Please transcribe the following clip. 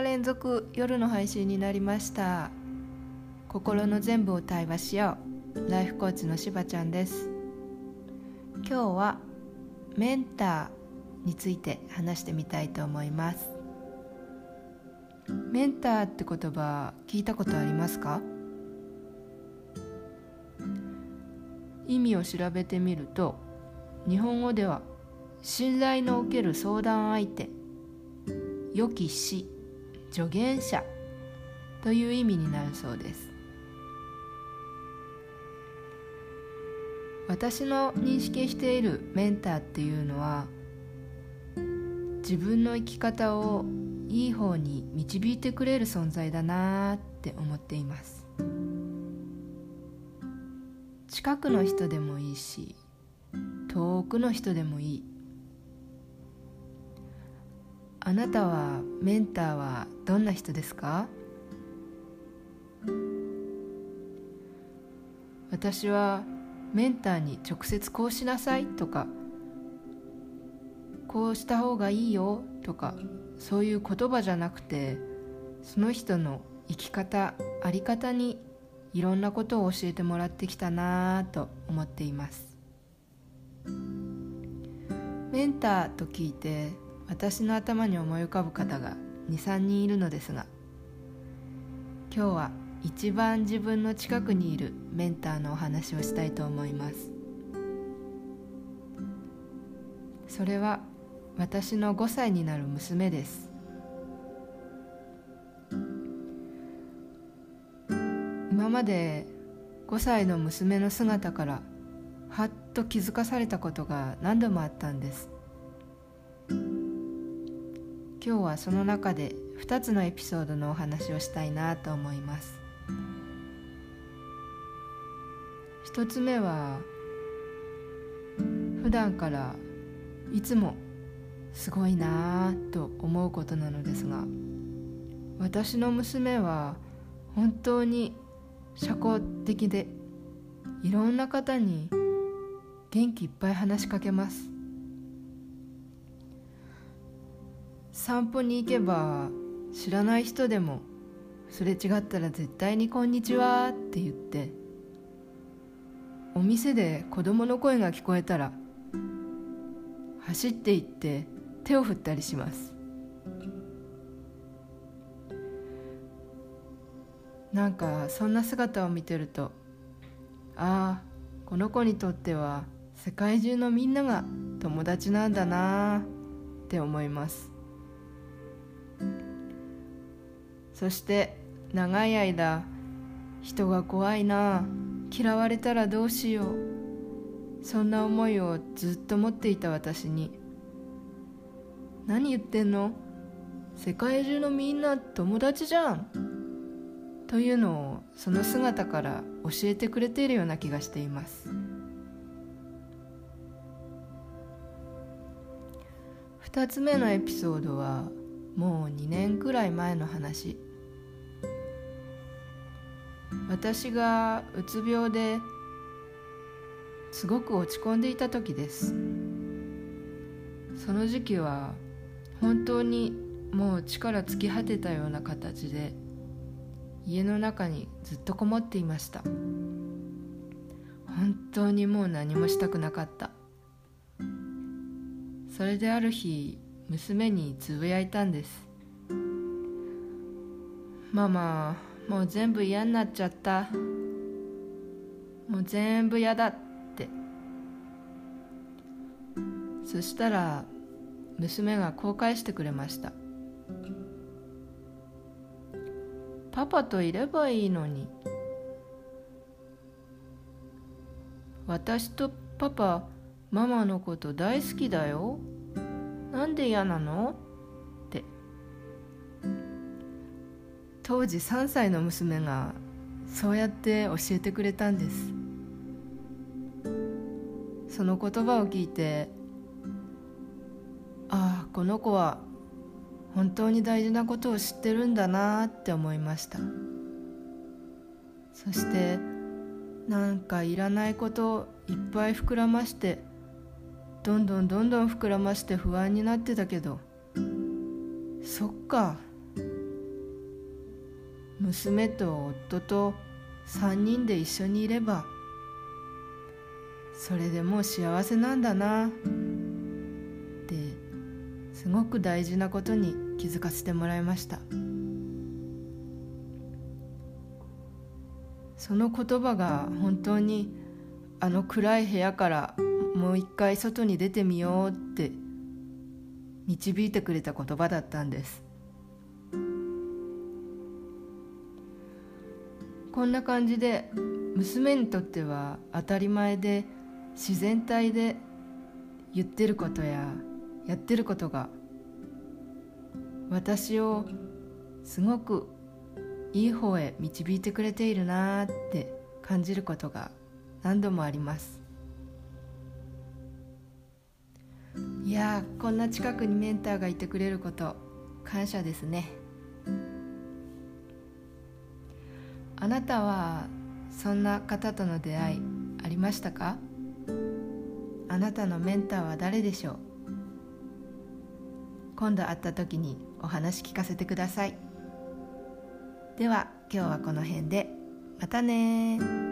連続夜の配信になりました。心の全部を対話しよう。ライフコーチのしばちゃんです。今日はメンターについて話してみたいと思います。メンターって言葉聞いたことありますか？意味を調べてみると日本語では信頼のおける相談相手良き師助言者という意味になるそうです。私の認識しているメンターっていうのは自分の生き方をいい方に導いてくれる存在だなって思っています。近くの人でもいいし遠くの人でもいい。あなたはメンターはどんな人ですか？私はメンターに直接こうしなさいとかこうした方がいいよとかそういう言葉じゃなくてその人の生き方あり方にいろんなことを教えてもらってきたなと思っています。メンターと聞いて私の頭に思い浮かぶ方が23人いるのですが今日は一番自分の近くにいるメンターのお話をしたいと思います。それは私の5歳になる娘です。今まで5歳の娘の姿からはっと気づかされたことが何度もあったんです。今日はその中で2つのエピソードのお話をしたいなと思います。1つ目は普段からいつもすごいなぁと思うことなのですが私の娘は本当に社交的でいろんな方に元気いっぱい話しかけます。散歩に行けば知らない人でもすれ違ったら絶対に「こんにちは」って言ってお店で子供の声が聞こえたら走って行って手を振ったりします。なんかそんな姿を見てるとああこの子にとっては世界中のみんなが友達なんだなって思います。そして長い間人が怖いな嫌われたらどうしよう。そんな思いをずっと持っていた私に何言ってんの？世界中のみんな友達じゃん。というのをその姿から教えてくれているような気がしています。2つ目のエピソードはもう2年くらい前の話。私がうつ病ですごく落ち込んでいた時です。その時期は本当にもう力尽き果てたような形で家の中にずっとこもっていました。本当にもう何もしたくなかった。それである日娘につぶやいたんですママもう全部嫌になっちゃった。もう全部嫌だって。そしたら娘がこう返してくれました。パパといればいいのに。私とパパママのこと大好きだよ。なんで嫌なの？当時3歳の娘がそうやって教えてくれたんです。その言葉を聞いてああこの子は本当に大事なことを知ってるんだなって思いました。そしてなんかいらないことをいっぱい膨らましてどんどんどんどん膨らまして不安になってたけどそっか娘と夫と3人で一緒にいればそれでもう幸せなんだなってすごく大事なことに気づかせてもらいました。その言葉が本当にあの暗い部屋からもう一回外に出てみようって導いてくれた言葉だったんです。こんな感じで娘にとっては当たり前で自然体で言ってることややってることが私をすごくいい方へ導いてくれているなって感じることが何度もあります。いやこんな近くにメンターがいてくれること感謝ですね。あなたはそんな方との出会いありましたか？あなたのメンターは誰でしょう？今度会った時にお話聞かせてください。では今日はこの辺で。またね